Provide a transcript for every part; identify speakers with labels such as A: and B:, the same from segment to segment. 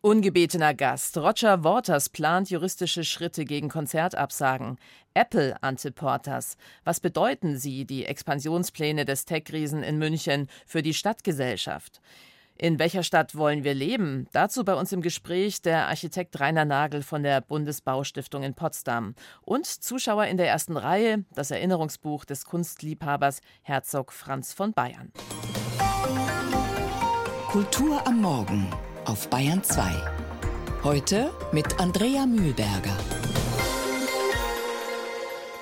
A: Ungebetener Gast. Roger Waters plant juristische Schritte gegen Konzertabsagen. Apple Ante Portas. Was bedeuten sie, die Expansionspläne des Tech-Riesen in München, für die Stadtgesellschaft? In welcher Stadt wollen wir leben? Dazu bei uns im Gespräch der Architekt Rainer Nagel von der Bundesbaustiftung in Potsdam und Zuschauer in der ersten Reihe, das Erinnerungsbuch des Kunstliebhabers Herzog Franz von Bayern.
B: Kultur am Morgen auf Bayern 2. Heute mit Andrea Mühlberger.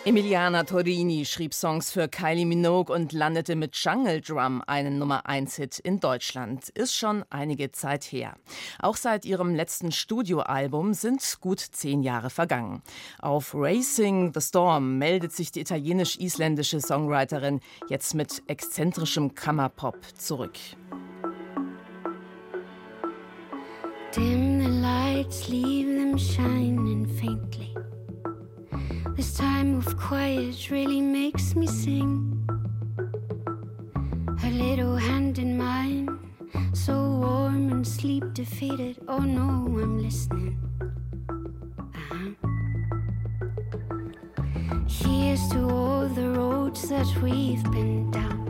A: Emiliana Torini schrieb Songs für Kylie Minogue und landete mit Jungle Drum einen Nummer-1-Hit in Deutschland. Ist schon einige Zeit her. Auch seit ihrem letzten Studioalbum sind gut zehn Jahre vergangen. Auf Racing the Storm meldet sich die italienisch-isländische Songwriterin jetzt mit exzentrischem Kammerpop zurück.
C: Dim the lights, leave them shining faintly. This time of quiet really makes me sing. Her little hand in mine, so warm and sleep defeated. Oh no, I'm listening. Uh-huh. Here's to all the roads that we've been down.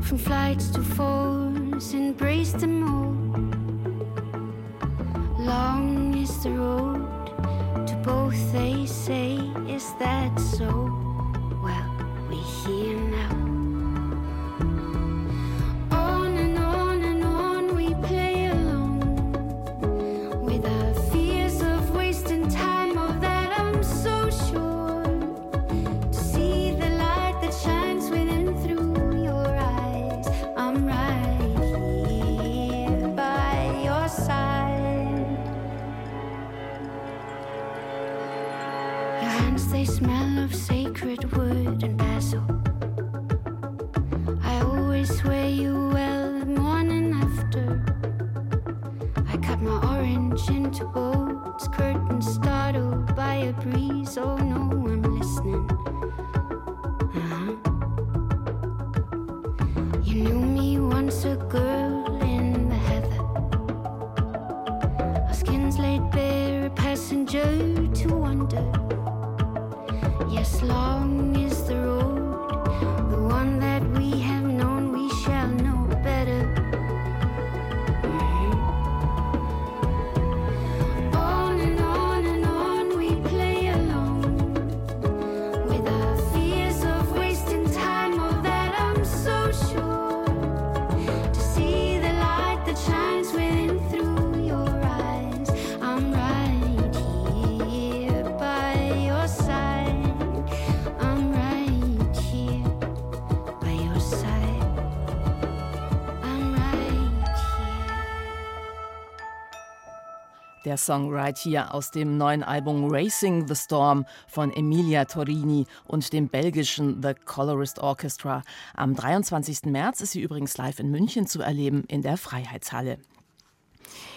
C: From flights to falls, embrace them all. Long is the road to both, they say. Is that so?
A: Der Song Right hier aus dem neuen Album Racing the Storm von Emilia Torini und dem belgischen The Colorist Orchestra. Am 23. März ist sie übrigens live in München zu erleben in der Freiheitshalle.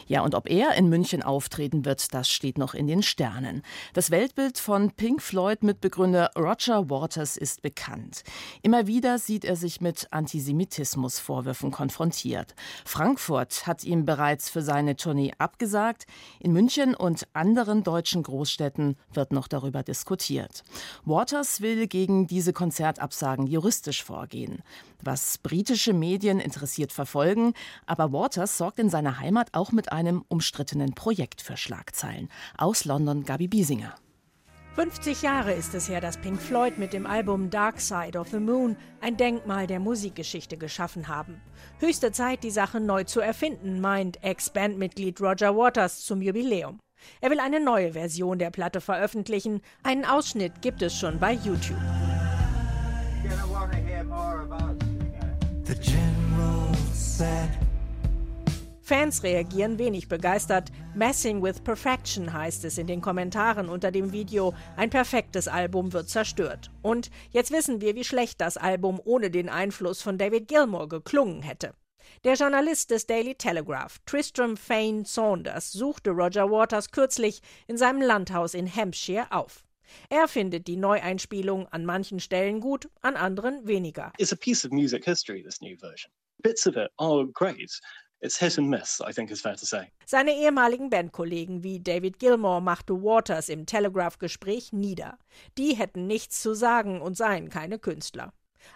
A: Ja, und ob er in München auftreten wird, das steht noch in den Sternen. Das Weltbild von Pink Floyd-Mitbegründer Roger Waters ist bekannt. Immer wieder sieht er sich mit Antisemitismusvorwürfen konfrontiert. Frankfurt hat ihm bereits für seine Tournee abgesagt. In München und anderen deutschen Großstädten wird noch darüber diskutiert. Waters will gegen diese Konzertabsagen juristisch vorgehen. Was britische Medien interessiert verfolgen, aber Waters sorgt in seiner Heimat auch mit einem umstrittenen Projekt für Schlagzeilen. Aus London Gabi Biesinger.
D: 50 Jahre ist es her, dass Pink Floyd mit dem Album Dark Side of the Moon ein Denkmal der Musikgeschichte geschaffen haben. Höchste Zeit, die Sache neu zu erfinden, meint Ex-Bandmitglied Roger Waters zum Jubiläum. Er will eine neue Version der Platte veröffentlichen. Einen Ausschnitt gibt es schon bei YouTube. Fans reagieren wenig begeistert. Messing with Perfection heißt es in den Kommentaren unter dem Video. Ein perfektes Album wird zerstört. Und jetzt wissen wir, wie schlecht das Album ohne den Einfluss von David Gilmour geklungen hätte. Der Journalist des Daily Telegraph, Tristram Fane Saunders, suchte Roger Waters kürzlich in seinem Landhaus in Hampshire auf. Er findet die Neueinspielung an manchen Stellen gut, an anderen weniger.
E: It's a piece of music history, this new version. Bits of it are great.
D: Seine ehemaligen Bandkollegen wie David Gilmour machte Waters im Telegraph-Gespräch nieder. Die hätten nichts zu sagen und seien keine Künstler.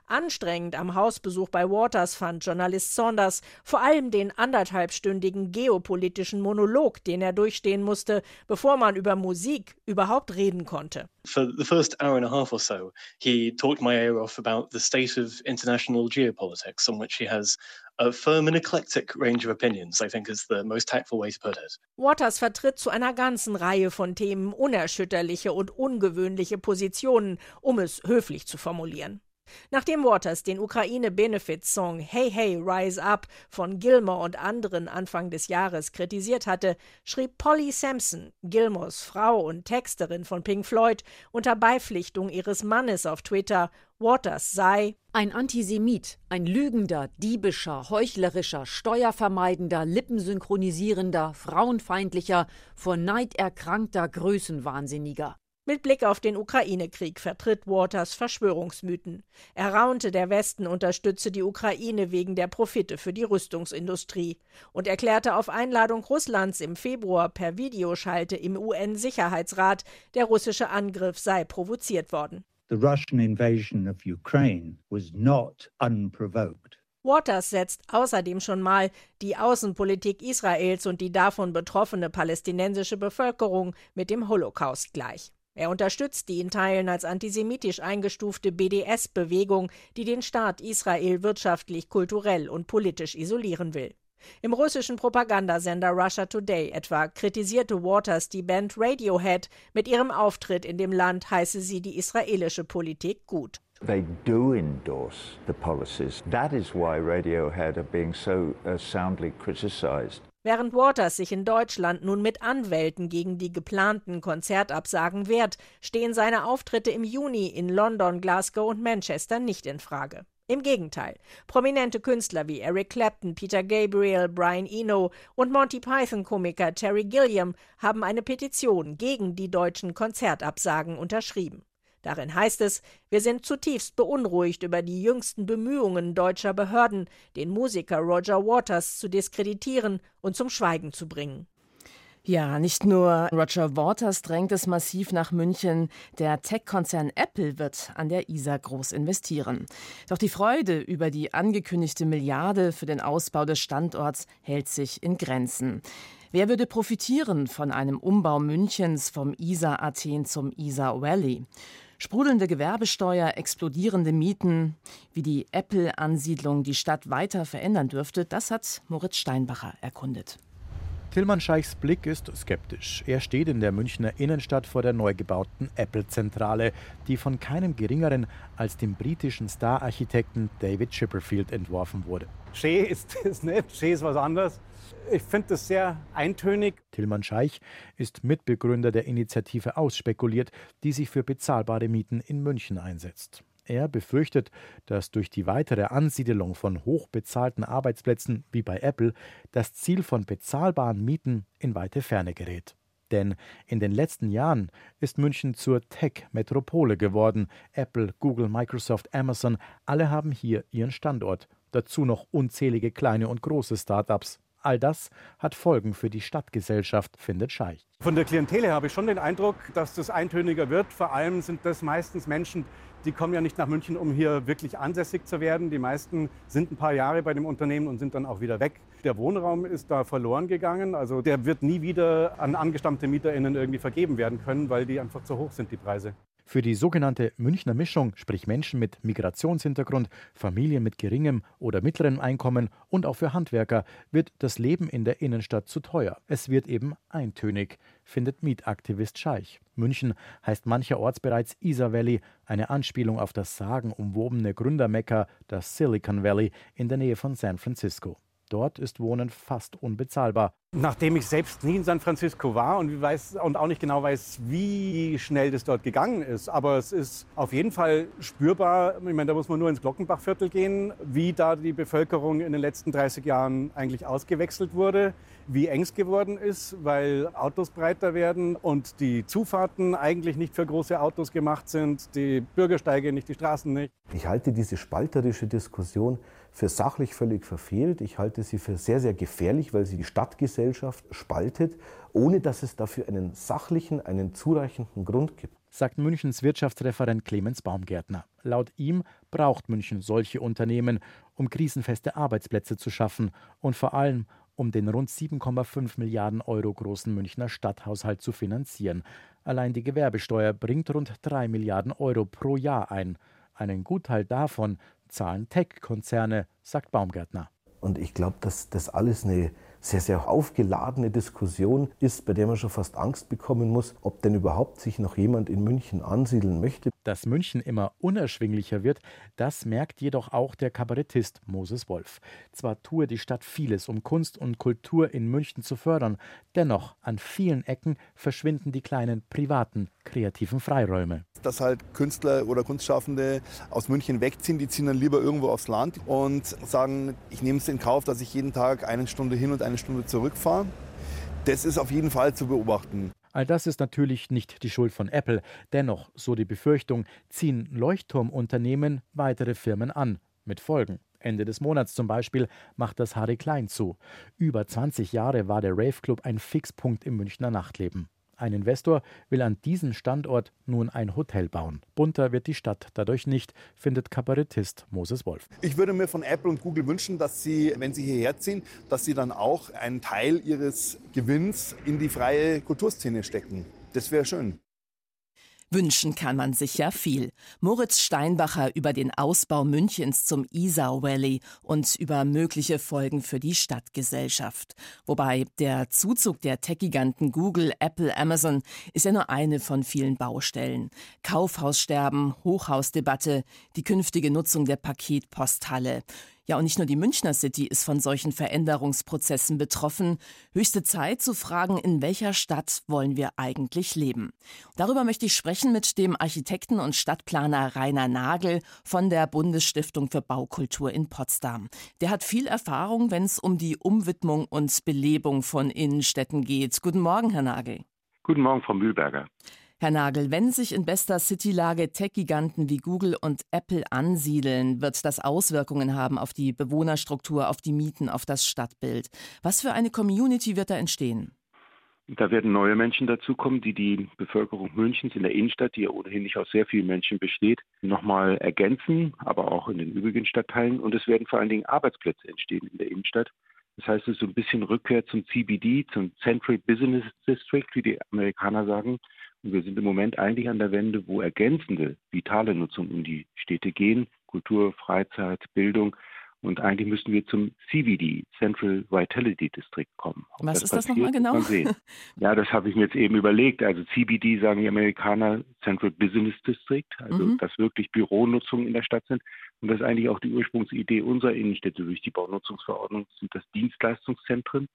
D: Anstrengend am Hausbesuch bei Waters fand Journalist Saunders vor allem den anderthalbstündigen geopolitischen Monolog, den er durchstehen musste, bevor man über Musik überhaupt reden konnte.
E: For the first hour and a half or so, he talked my ear off about the state of international geopolitics, on which he has a firm and eclectic range of opinions, I think is the most tactful way to put it.
D: Waters vertritt zu einer ganzen Reihe von Themen unerschütterliche und ungewöhnliche Positionen, um es höflich zu formulieren. Nachdem Waters den Ukraine-Benefit-Song Hey Hey Rise Up von Gilmore und anderen Anfang des Jahres kritisiert hatte, schrieb Polly Sampson, Gilmores Frau und Texterin von Pink Floyd, unter Beipflichtung ihres Mannes auf Twitter, Waters sei
F: ein Antisemit, ein lügender, diebischer, heuchlerischer, steuervermeidender, lippensynchronisierender, frauenfeindlicher, vor Neid erkrankter Größenwahnsinniger.
D: Mit Blick auf den Ukraine-Krieg vertritt Waters Verschwörungsmythen. Er raunte, der Westen unterstütze die Ukraine wegen der Profite für die Rüstungsindustrie und erklärte auf Einladung Russlands im Februar per Videoschalte im UN-Sicherheitsrat, der russische Angriff sei provoziert worden.
G: The Russian invasion of Ukraine was not unprovoked.
D: Waters setzt außerdem schon mal die Außenpolitik Israels und die davon betroffene palästinensische Bevölkerung mit dem Holocaust gleich. Er unterstützt die in Teilen als antisemitisch eingestufte BDS-Bewegung, die den Staat Israel wirtschaftlich, kulturell und politisch isolieren will. Im russischen Propagandasender Russia Today etwa kritisierte Waters die Band Radiohead. Mit ihrem Auftritt in dem Land heiße sie die israelische Politik gut.
H: They do endorse the policies. That is why Radiohead are being so uh, soundly criticized.
D: Während Waters sich in Deutschland nun mit Anwälten gegen die geplanten Konzertabsagen wehrt, stehen seine Auftritte im Juni in London, Glasgow und Manchester nicht in Frage. Im Gegenteil, prominente Künstler wie Eric Clapton, Peter Gabriel, Brian Eno und Monty Python-Komiker Terry Gilliam haben eine Petition gegen die deutschen Konzertabsagen unterschrieben. Darin heißt es, wir sind zutiefst beunruhigt über die jüngsten Bemühungen deutscher Behörden, den Musiker Roger Waters zu diskreditieren und zum Schweigen zu bringen.
A: Ja, nicht nur Roger Waters drängt es massiv nach München. Der Tech-Konzern Apple wird an der ISA groß investieren. Doch die Freude über die angekündigte Milliarde für den Ausbau des Standorts hält sich in Grenzen. Wer würde profitieren von einem Umbau Münchens vom ISA Athen zum ISA Valley? Sprudelnde Gewerbesteuer, explodierende Mieten, wie die Apple-Ansiedlung die Stadt weiter verändern dürfte, das hat Moritz Steinbacher erkundet.
I: Tilman Scheichs Blick ist skeptisch. Er steht in der Münchner Innenstadt vor der neu gebauten Apple-Zentrale, die von keinem geringeren als dem britischen Star-Architekten David Chipperfield entworfen wurde.
J: Schön ist das nicht, schön ist was anderes. Ich finde das sehr eintönig.
I: Tilman Scheich ist Mitbegründer der Initiative Ausspekuliert, die sich für bezahlbare Mieten in München einsetzt. Er befürchtet, dass durch die weitere Ansiedelung von hochbezahlten Arbeitsplätzen wie bei Apple das Ziel von bezahlbaren Mieten in weite Ferne gerät. Denn in den letzten Jahren ist München zur Tech-Metropole geworden. Apple, Google, Microsoft, Amazon, alle haben hier ihren Standort. Dazu noch unzählige kleine und große Start-ups. All das hat Folgen für die Stadtgesellschaft, findet Scheich.
J: Von der Klientel her habe ich schon den Eindruck, dass das eintöniger wird. Vor allem sind das meistens Menschen, die kommen ja nicht nach München, um hier wirklich ansässig zu werden. Die meisten sind ein paar Jahre bei dem Unternehmen und sind dann auch wieder weg. Der Wohnraum ist da verloren gegangen. Also der wird nie wieder an angestammte MieterInnen irgendwie vergeben werden können, weil die einfach zu hoch sind, die Preise.
I: Für die sogenannte Münchner Mischung, sprich Menschen mit Migrationshintergrund, Familien mit geringem oder mittlerem Einkommen und auch für Handwerker, wird das Leben in der Innenstadt zu teuer. Es wird eben eintönig, findet Mietaktivist Scheich. München heißt mancherorts bereits Isar Valley, eine Anspielung auf das sagenumwobene Gründermekka, das Silicon Valley in der Nähe von San Francisco. Dort ist Wohnen fast unbezahlbar.
J: Nachdem ich selbst nie in San Francisco war und, weiß, und auch nicht genau weiß, wie schnell das dort gegangen ist, aber es ist auf jeden Fall spürbar, ich meine, da muss man nur ins Glockenbachviertel gehen, wie da die Bevölkerung in den letzten 30 Jahren eigentlich ausgewechselt wurde. wie eng es geworden ist, weil Autos breiter werden und die Zufahrten eigentlich nicht für große Autos gemacht sind, die Bürgersteige nicht, die Straßen nicht.
K: Ich halte diese spalterische Diskussion für sachlich völlig verfehlt. Ich halte sie für sehr, sehr gefährlich, weil sie die Stadtgesellschaft spaltet, ohne dass es dafür einen sachlichen, einen zureichenden Grund gibt
I: sagt Münchens Wirtschaftsreferent Clemens Baumgärtner. Laut ihm braucht München solche Unternehmen, um krisenfeste Arbeitsplätze zu schaffen und vor allem um den rund 7,5 Milliarden Euro großen Münchner Stadthaushalt zu finanzieren. Allein die Gewerbesteuer bringt rund 3 Milliarden Euro pro Jahr ein. Einen Gutteil davon zahlen Tech-Konzerne, sagt Baumgärtner.
K: Und ich glaube, dass das alles eine sehr, sehr aufgeladene Diskussion ist, bei der man schon fast Angst bekommen muss, ob denn überhaupt sich noch jemand in München ansiedeln möchte.
I: Dass München immer unerschwinglicher wird, das merkt jedoch auch der Kabarettist Moses Wolf. Zwar tue die Stadt vieles, um Kunst und Kultur in München zu fördern, dennoch an vielen Ecken verschwinden die kleinen privaten kreativen Freiräume.
L: Dass halt Künstler oder Kunstschaffende aus München wegziehen, die ziehen dann lieber irgendwo aufs Land und sagen, ich nehme es in Kauf, dass ich jeden Tag eine Stunde hin und eine Stunde zurückfahre. Das ist auf jeden Fall zu beobachten.
I: All das ist natürlich nicht die Schuld von Apple. Dennoch, so die Befürchtung, ziehen Leuchtturmunternehmen weitere Firmen an. Mit Folgen. Ende des Monats zum Beispiel macht das Harry Klein zu. Über 20 Jahre war der Rave Club ein Fixpunkt im Münchner Nachtleben. Ein Investor will an diesem Standort nun ein Hotel bauen. Bunter wird die Stadt dadurch nicht, findet Kabarettist Moses Wolf.
L: Ich würde mir von Apple und Google wünschen, dass sie, wenn sie hierher ziehen, dass sie dann auch einen Teil ihres Gewinns in die freie Kulturszene stecken. Das wäre schön.
A: Wünschen kann man sich ja viel. Moritz Steinbacher über den Ausbau Münchens zum Isar Valley und über mögliche Folgen für die Stadtgesellschaft. Wobei der Zuzug der Tech-Giganten Google, Apple, Amazon ist ja nur eine von vielen Baustellen. Kaufhaussterben, Hochhausdebatte, die künftige Nutzung der Paketposthalle. Ja, und nicht nur die Münchner City ist von solchen Veränderungsprozessen betroffen. Höchste Zeit zu fragen, in welcher Stadt wollen wir eigentlich leben? Darüber möchte ich sprechen mit dem Architekten und Stadtplaner Rainer Nagel von der Bundesstiftung für Baukultur in Potsdam. Der hat viel Erfahrung, wenn es um die Umwidmung und Belebung von Innenstädten geht. Guten Morgen, Herr Nagel.
M: Guten Morgen, Frau Mühlberger.
A: Herr Nagel, wenn sich in bester Citylage Tech-Giganten wie Google und Apple ansiedeln, wird das Auswirkungen haben auf die Bewohnerstruktur, auf die Mieten, auf das Stadtbild. Was für eine Community wird da entstehen?
M: Da werden neue Menschen dazukommen, die die Bevölkerung Münchens in der Innenstadt, die ja ohnehin nicht aus sehr vielen Menschen besteht, nochmal ergänzen, aber auch in den übrigen Stadtteilen. Und es werden vor allen Dingen Arbeitsplätze entstehen in der Innenstadt. Das heißt, es ist so ein bisschen Rückkehr zum CBD, zum Central Business District, wie die Amerikaner sagen. Wir sind im Moment eigentlich an der Wende, wo ergänzende, vitale Nutzung in die Städte gehen. Kultur, Freizeit, Bildung. Und eigentlich müssten wir zum CVD, Central Vitality District, kommen.
A: Ob Was das ist das nochmal genau?
M: Ja, das habe ich mir jetzt eben überlegt. Also CBD sagen die Amerikaner Central Business District, also mhm. dass wirklich Büronutzungen in der Stadt sind. Und das ist eigentlich auch die Ursprungsidee unserer Innenstädte durch die Baunutzungsverordnung, sind das Dienstleistungszentren.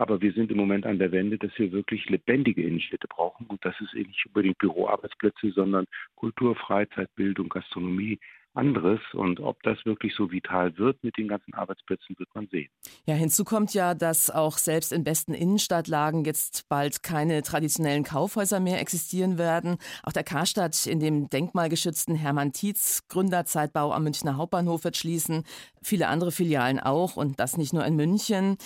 M: Aber wir sind im Moment an der Wende, dass wir wirklich lebendige Innenstädte brauchen. Und das ist eben nicht unbedingt Büroarbeitsplätze, sondern Kultur, Freizeit, Bildung, Gastronomie, anderes. Und ob das wirklich so vital wird mit den ganzen Arbeitsplätzen, wird man sehen.
A: Ja, hinzu kommt ja, dass auch selbst in besten Innenstadtlagen jetzt bald keine traditionellen Kaufhäuser mehr existieren werden. Auch der Karstadt in dem denkmalgeschützten Hermann Tietz Gründerzeitbau am Münchner Hauptbahnhof wird schließen. Viele andere Filialen auch und das nicht nur in München.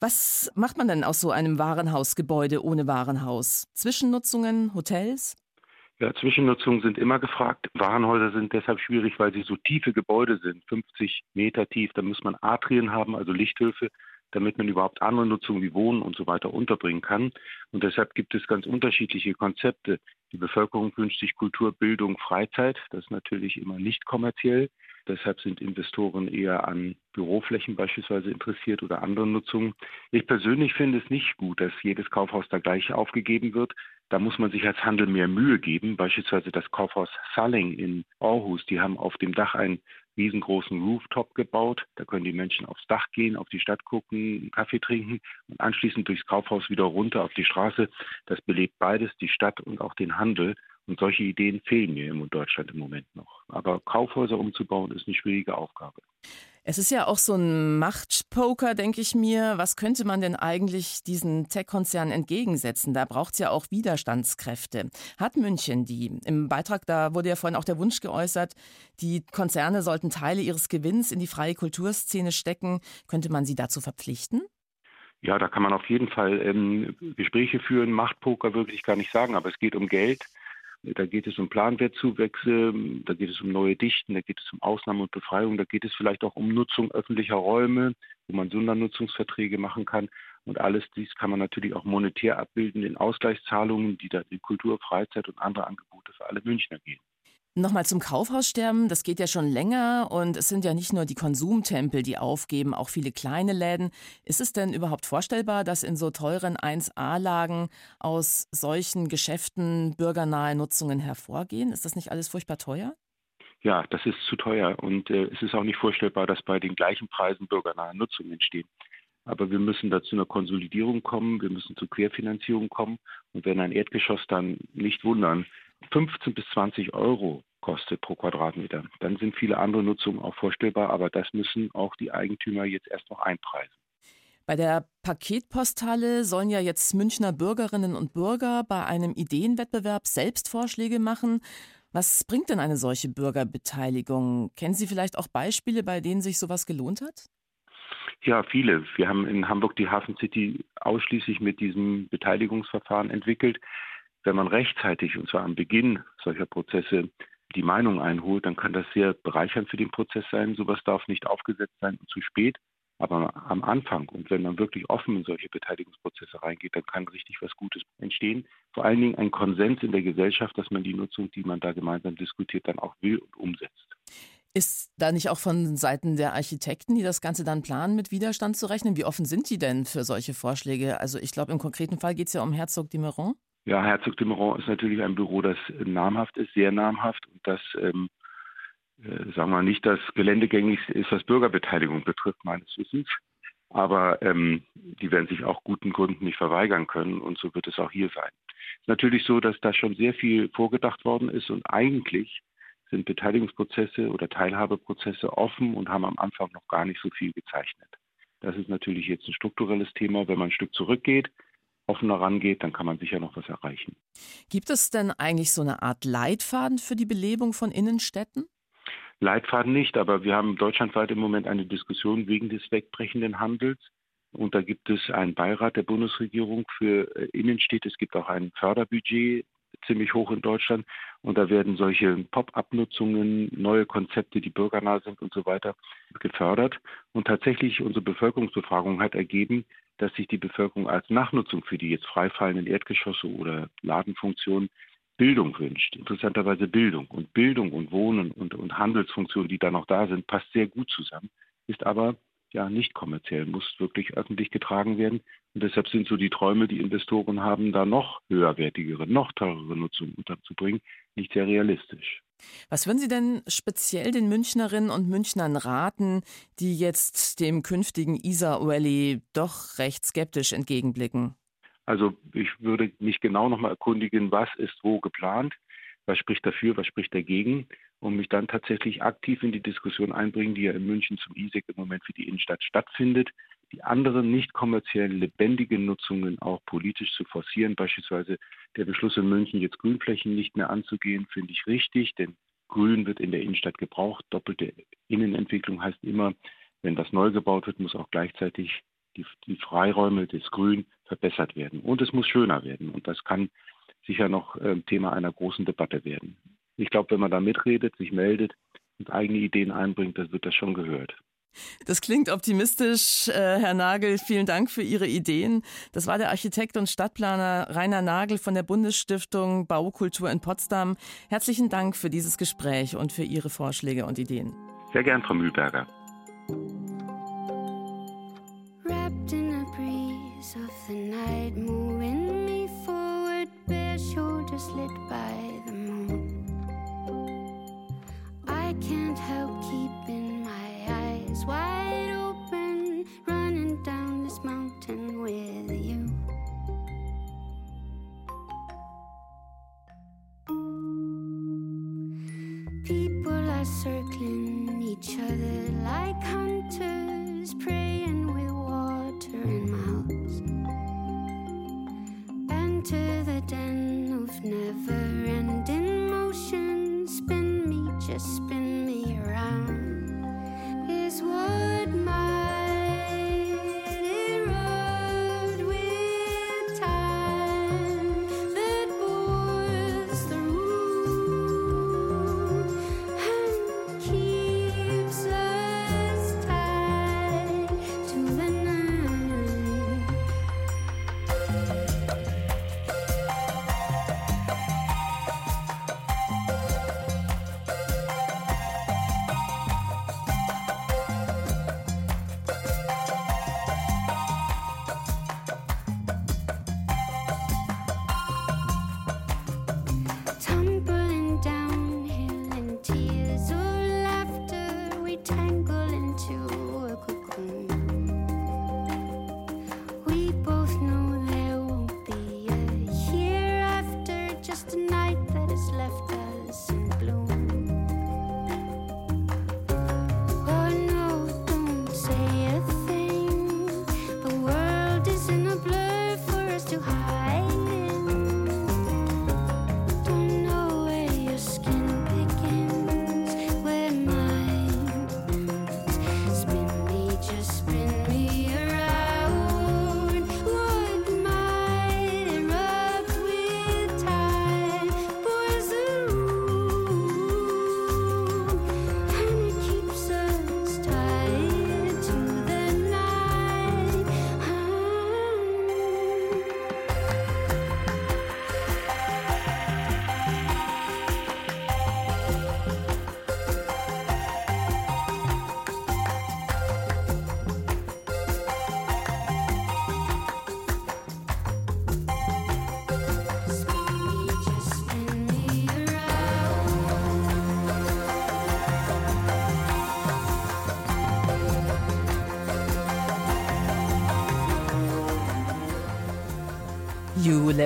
A: Was macht man denn aus so einem Warenhausgebäude ohne Warenhaus? Zwischennutzungen, Hotels?
M: Ja, Zwischennutzungen sind immer gefragt. Warenhäuser sind deshalb schwierig, weil sie so tiefe Gebäude sind, 50 Meter tief. Da muss man Atrien haben, also Lichthöfe, damit man überhaupt andere Nutzungen wie Wohnen und so weiter unterbringen kann. Und deshalb gibt es ganz unterschiedliche Konzepte. Die Bevölkerung wünscht sich Kultur, Bildung, Freizeit. Das ist natürlich immer nicht kommerziell. Deshalb sind Investoren eher an Büroflächen beispielsweise interessiert oder anderen Nutzungen. Ich persönlich finde es nicht gut, dass jedes Kaufhaus da gleich aufgegeben wird. Da muss man sich als Handel mehr Mühe geben. Beispielsweise das Kaufhaus Salling in Aarhus, die haben auf dem Dach einen riesengroßen Rooftop gebaut. Da können die Menschen aufs Dach gehen, auf die Stadt gucken, einen Kaffee trinken und anschließend durchs Kaufhaus wieder runter auf die Straße. Das belebt beides, die Stadt und auch den Handel. Und solche Ideen fehlen mir in Deutschland im Moment noch. Aber Kaufhäuser umzubauen ist eine schwierige Aufgabe.
A: Es ist ja auch so ein Machtpoker, denke ich mir. Was könnte man denn eigentlich diesen Tech-Konzernen entgegensetzen? Da braucht es ja auch Widerstandskräfte. Hat München die? Im Beitrag, da wurde ja vorhin auch der Wunsch geäußert, die Konzerne sollten Teile ihres Gewinns in die freie Kulturszene stecken. Könnte man sie dazu verpflichten?
M: Ja, da kann man auf jeden Fall ähm, Gespräche führen. Machtpoker würde ich gar nicht sagen, aber es geht um Geld. Da geht es um Planwertzuwächse, da geht es um neue Dichten, da geht es um Ausnahme und Befreiung, da geht es vielleicht auch um Nutzung öffentlicher Räume, wo man Sondernutzungsverträge machen kann. Und alles dies kann man natürlich auch monetär abbilden in Ausgleichszahlungen, die dann in Kultur, Freizeit und andere Angebote für alle Münchner gehen.
A: Nochmal zum Kaufhaussterben, das geht ja schon länger und es sind ja nicht nur die Konsumtempel, die aufgeben, auch viele kleine Läden. Ist es denn überhaupt vorstellbar, dass in so teuren 1A-Lagen aus solchen Geschäften bürgernahe Nutzungen hervorgehen? Ist das nicht alles furchtbar teuer?
M: Ja, das ist zu teuer und äh, es ist auch nicht vorstellbar, dass bei den gleichen Preisen bürgernahe Nutzungen entstehen. Aber wir müssen da zu einer Konsolidierung kommen, wir müssen zur Querfinanzierung kommen und wenn ein Erdgeschoss dann nicht wundern, 15 bis 20 Euro kostet pro Quadratmeter. Dann sind viele andere Nutzungen auch vorstellbar, aber das müssen auch die Eigentümer jetzt erst noch einpreisen.
A: Bei der Paketpostale sollen ja jetzt Münchner Bürgerinnen und Bürger bei einem Ideenwettbewerb selbst Vorschläge machen. Was bringt denn eine solche Bürgerbeteiligung? Kennen Sie vielleicht auch Beispiele, bei denen sich sowas gelohnt hat?
M: Ja, viele. Wir haben in Hamburg die Hafen City ausschließlich mit diesem Beteiligungsverfahren entwickelt. Wenn man rechtzeitig, und zwar am Beginn solcher Prozesse, die Meinung einholt, dann kann das sehr bereichernd für den Prozess sein. Sowas darf nicht aufgesetzt sein und zu spät. Aber am Anfang und wenn man wirklich offen in solche Beteiligungsprozesse reingeht, dann kann richtig was Gutes entstehen. Vor allen Dingen ein Konsens in der Gesellschaft, dass man die Nutzung, die man da gemeinsam diskutiert, dann auch will und umsetzt.
A: Ist da nicht auch von Seiten der Architekten, die das Ganze dann planen, mit Widerstand zu rechnen? Wie offen sind die denn für solche Vorschläge? Also ich glaube, im konkreten Fall geht es ja um Herzog de Meuron.
M: Ja, Herzog de Meuron ist natürlich ein Büro, das namhaft ist, sehr namhaft und das, ähm, äh, sagen wir nicht, das geländegängigste ist, was Bürgerbeteiligung betrifft, meines Wissens. Aber ähm, die werden sich auch guten Gründen nicht verweigern können und so wird es auch hier sein. Es ist natürlich so, dass da schon sehr viel vorgedacht worden ist und eigentlich sind Beteiligungsprozesse oder Teilhabeprozesse offen und haben am Anfang noch gar nicht so viel gezeichnet. Das ist natürlich jetzt ein strukturelles Thema. Wenn man ein Stück zurückgeht, offener rangeht, dann kann man sicher noch was erreichen.
A: Gibt es denn eigentlich so eine Art Leitfaden für die Belebung von Innenstädten?
M: Leitfaden nicht, aber wir haben deutschlandweit im Moment eine Diskussion wegen des wegbrechenden Handels. Und da gibt es einen Beirat der Bundesregierung für äh, Innenstädte. Es gibt auch ein Förderbudget ziemlich hoch in Deutschland. Und da werden solche Pop-up-Nutzungen, neue Konzepte, die bürgernah sind und so weiter, gefördert. Und tatsächlich unsere Bevölkerungsbefragung hat ergeben, dass sich die Bevölkerung als Nachnutzung für die jetzt freifallenden Erdgeschosse oder Ladenfunktionen Bildung wünscht. Interessanterweise Bildung. Und Bildung und Wohnen und, und Handelsfunktionen, die da noch da sind, passt sehr gut zusammen, ist aber ja nicht kommerziell, muss wirklich öffentlich getragen werden. Und deshalb sind so die Träume, die Investoren haben, da noch höherwertigere, noch teurere Nutzung unterzubringen, nicht sehr realistisch.
A: Was würden Sie denn speziell den Münchnerinnen und Münchnern raten, die jetzt dem künftigen Isar Valley doch recht skeptisch entgegenblicken?
M: Also ich würde mich genau nochmal erkundigen, was ist wo geplant, was spricht dafür, was spricht dagegen und mich dann tatsächlich aktiv in die Diskussion einbringen, die ja in München zum ISEC im Moment für die Innenstadt stattfindet, die anderen nicht kommerziellen, lebendigen Nutzungen auch politisch zu forcieren. Beispielsweise der Beschluss in München, jetzt Grünflächen nicht mehr anzugehen, finde ich richtig, denn Grün wird in der Innenstadt gebraucht. Doppelte Innenentwicklung heißt immer, wenn das neu gebaut wird, muss auch gleichzeitig die, die Freiräume des Grün verbessert werden. Und es muss schöner werden. Und das kann sicher noch äh, Thema einer großen Debatte werden. Ich glaube, wenn man da mitredet, sich meldet und eigene Ideen einbringt, dann wird das schon gehört.
A: Das klingt optimistisch, äh, Herr Nagel. Vielen Dank für Ihre Ideen. Das war der Architekt und Stadtplaner Rainer Nagel von der Bundesstiftung Baukultur in Potsdam. Herzlichen Dank für dieses Gespräch und für Ihre Vorschläge und Ideen.
M: Sehr gern, Frau Mühlberger.
C: Wrapped in a breeze of the night, moving me forward, bare shoulders lit by the moon. I can't help wide open, running down this mountain with you. People are circling each other like hunters praying with water in mouths. Enter the den of never ending motion. Spin me, just spin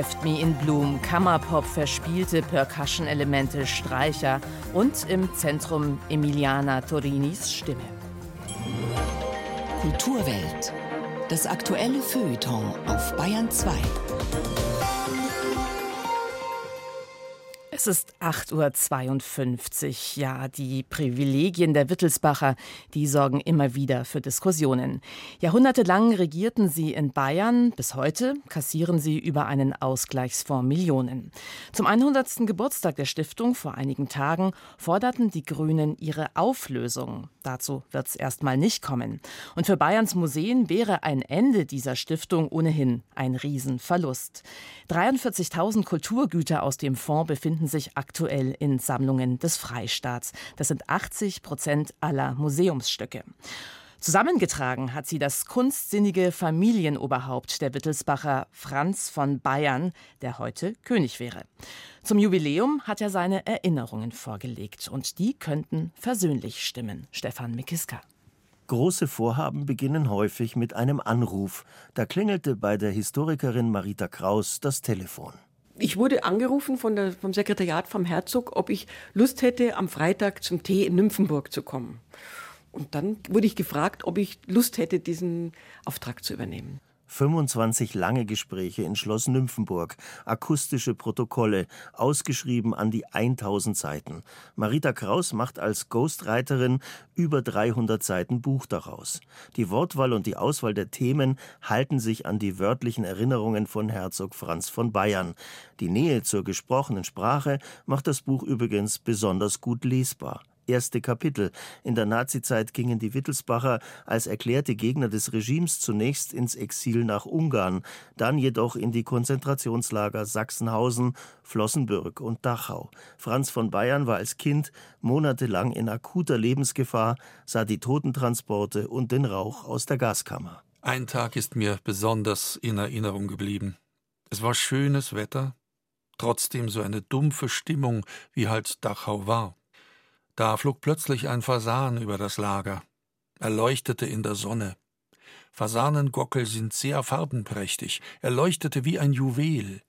A: Left Me in Bloom, Kammerpop, verspielte Percussion-Elemente, Streicher und im Zentrum Emiliana Torinis Stimme.
B: Kulturwelt. Das aktuelle Feuilleton auf Bayern 2.
A: Es ist 8.52 Uhr. Ja, die Privilegien der Wittelsbacher, die sorgen immer wieder für Diskussionen. Jahrhundertelang regierten sie in Bayern. Bis heute kassieren sie über einen Ausgleichsfonds Millionen. Zum 100. Geburtstag der Stiftung vor einigen Tagen forderten die Grünen ihre Auflösung. Dazu wird es erstmal nicht kommen. Und für Bayerns Museen wäre ein Ende dieser Stiftung ohnehin ein Riesenverlust. 43.000 Kulturgüter aus dem Fonds befinden sich aktuell in Sammlungen des Freistaats. Das sind 80 Prozent aller Museumsstücke. Zusammengetragen hat sie das kunstsinnige Familienoberhaupt der Wittelsbacher Franz von Bayern, der heute König wäre. Zum Jubiläum hat er seine Erinnerungen vorgelegt und die könnten versöhnlich stimmen. Stefan Mikiska.
N: Große Vorhaben beginnen häufig mit einem Anruf. Da klingelte bei der Historikerin Marita Kraus das Telefon.
O: Ich wurde angerufen von der, vom Sekretariat vom Herzog, ob ich Lust hätte, am Freitag zum Tee in Nymphenburg zu kommen. Und dann wurde ich gefragt, ob ich Lust hätte, diesen Auftrag zu übernehmen.
N: 25 lange Gespräche in Schloss Nymphenburg, akustische Protokolle, ausgeschrieben an die 1000 Seiten. Marita Kraus macht als Ghostwriterin über 300 Seiten Buch daraus. Die Wortwahl und die Auswahl der Themen halten sich an die wörtlichen Erinnerungen von Herzog Franz von Bayern. Die Nähe zur gesprochenen Sprache macht das Buch übrigens besonders gut lesbar erste Kapitel. In der Nazizeit gingen die Wittelsbacher als erklärte Gegner des Regimes zunächst ins Exil nach Ungarn, dann jedoch in die Konzentrationslager Sachsenhausen, Flossenbürg und Dachau. Franz von Bayern war als Kind monatelang in akuter Lebensgefahr, sah die Totentransporte und den Rauch aus der Gaskammer.
P: Ein Tag ist mir besonders in Erinnerung geblieben. Es war schönes Wetter, trotzdem so eine dumpfe Stimmung, wie halt Dachau war. Da flog plötzlich ein Fasan über das Lager. Er leuchtete in der Sonne. Fasanengockel sind sehr farbenprächtig. Er leuchtete wie ein Juwel.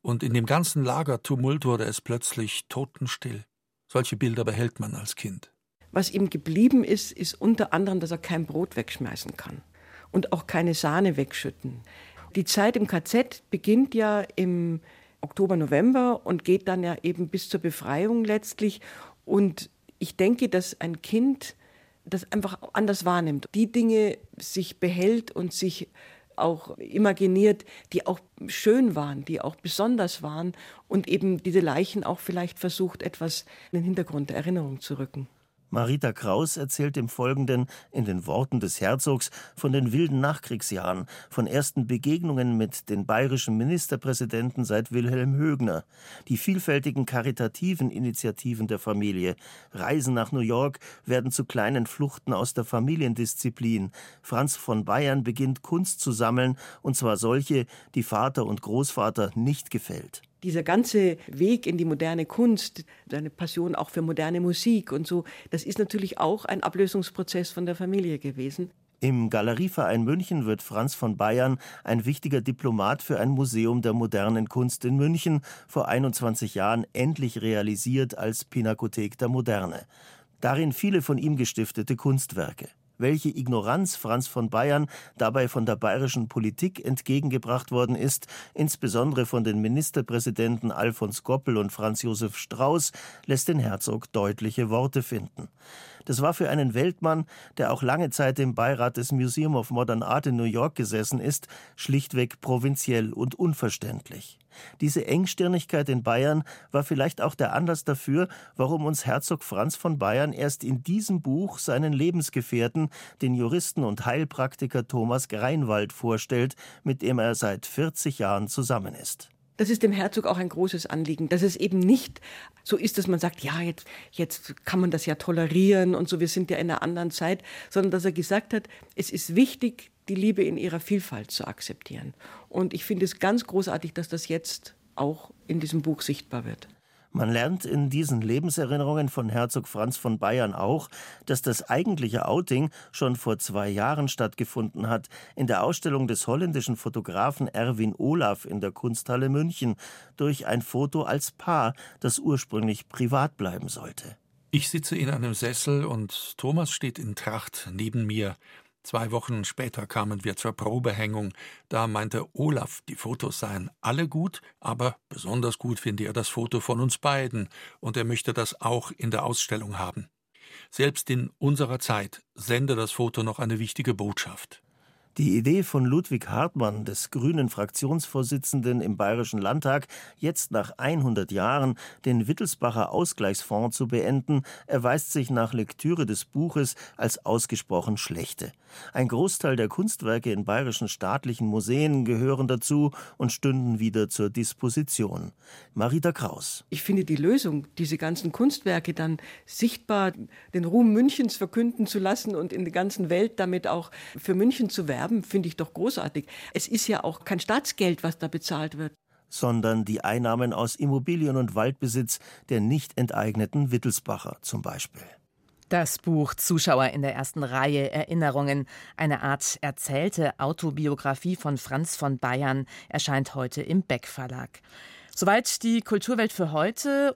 P: Und in dem ganzen Lagertumult wurde es plötzlich totenstill. Solche Bilder behält man als Kind.
O: Was ihm geblieben ist, ist unter anderem, dass er kein Brot wegschmeißen kann und auch keine Sahne wegschütten. Die Zeit im KZ beginnt ja im Oktober, November und geht dann ja eben bis zur Befreiung letztlich. Und ich denke, dass ein Kind das einfach anders wahrnimmt, die Dinge sich behält und sich auch imaginiert, die auch schön waren, die auch besonders waren und eben diese Leichen auch vielleicht versucht, etwas in den Hintergrund der Erinnerung zu rücken.
N: Marita Kraus erzählt im Folgenden in den Worten des Herzogs von den wilden Nachkriegsjahren, von ersten Begegnungen mit den bayerischen Ministerpräsidenten seit Wilhelm Högner, die vielfältigen karitativen Initiativen der Familie, Reisen nach New York werden zu kleinen Fluchten aus der Familiendisziplin. Franz von Bayern beginnt Kunst zu sammeln, und zwar solche, die Vater und Großvater nicht gefällt
O: dieser ganze Weg in die moderne Kunst, seine Passion auch für moderne Musik und so, das ist natürlich auch ein Ablösungsprozess von der Familie gewesen.
N: Im Galerieverein München wird Franz von Bayern ein wichtiger Diplomat für ein Museum der modernen Kunst in München, vor 21 Jahren endlich realisiert als Pinakothek der Moderne. Darin viele von ihm gestiftete Kunstwerke welche Ignoranz Franz von Bayern dabei von der bayerischen Politik entgegengebracht worden ist, insbesondere von den Ministerpräsidenten Alfons Goppel und Franz Josef Strauß, lässt den Herzog deutliche Worte finden. Das war für einen Weltmann, der auch lange Zeit im Beirat des Museum of Modern Art in New York gesessen ist, schlichtweg provinziell und unverständlich. Diese Engstirnigkeit in Bayern war vielleicht auch der Anlass dafür, warum uns Herzog Franz von Bayern erst in diesem Buch seinen Lebensgefährten, den Juristen und Heilpraktiker Thomas Greinwald, vorstellt, mit dem er seit 40 Jahren zusammen ist.
O: Das ist dem Herzog auch ein großes Anliegen, dass es eben nicht so ist, dass man sagt, ja, jetzt, jetzt kann man das ja tolerieren und so, wir sind ja in einer anderen Zeit, sondern dass er gesagt hat, es ist wichtig, die Liebe in ihrer Vielfalt zu akzeptieren. Und ich finde es ganz großartig, dass das jetzt auch in diesem Buch sichtbar wird.
N: Man lernt in diesen Lebenserinnerungen von Herzog Franz von Bayern auch, dass das eigentliche Outing schon vor zwei Jahren stattgefunden hat, in der Ausstellung des holländischen Fotografen Erwin Olaf in der Kunsthalle München, durch ein Foto als Paar, das ursprünglich privat bleiben sollte.
P: Ich sitze in einem Sessel und Thomas steht in Tracht neben mir. Zwei Wochen später kamen wir zur Probehängung. Da meinte Olaf, die Fotos seien alle gut, aber besonders gut finde er das Foto von uns beiden und er möchte das auch in der Ausstellung haben. Selbst in unserer Zeit sende das Foto noch eine wichtige Botschaft.
N: Die Idee von Ludwig Hartmann, des grünen Fraktionsvorsitzenden im Bayerischen Landtag, jetzt nach 100 Jahren den Wittelsbacher Ausgleichsfonds zu beenden, erweist sich nach Lektüre des Buches als ausgesprochen schlechte. Ein Großteil der Kunstwerke in bayerischen staatlichen Museen gehören dazu und stünden wieder zur Disposition. Marita Kraus.
O: Ich finde die Lösung, diese ganzen Kunstwerke dann sichtbar den Ruhm Münchens verkünden zu lassen und in der ganzen Welt damit auch für München zu werben, haben, finde ich doch großartig. Es ist ja auch kein Staatsgeld, was da bezahlt wird
N: sondern die Einnahmen aus Immobilien und Waldbesitz der nicht enteigneten Wittelsbacher zum Beispiel.
A: Das Buch Zuschauer in der ersten Reihe Erinnerungen, eine Art erzählte Autobiografie von Franz von Bayern, erscheint heute im Beck Verlag. Soweit die Kulturwelt für heute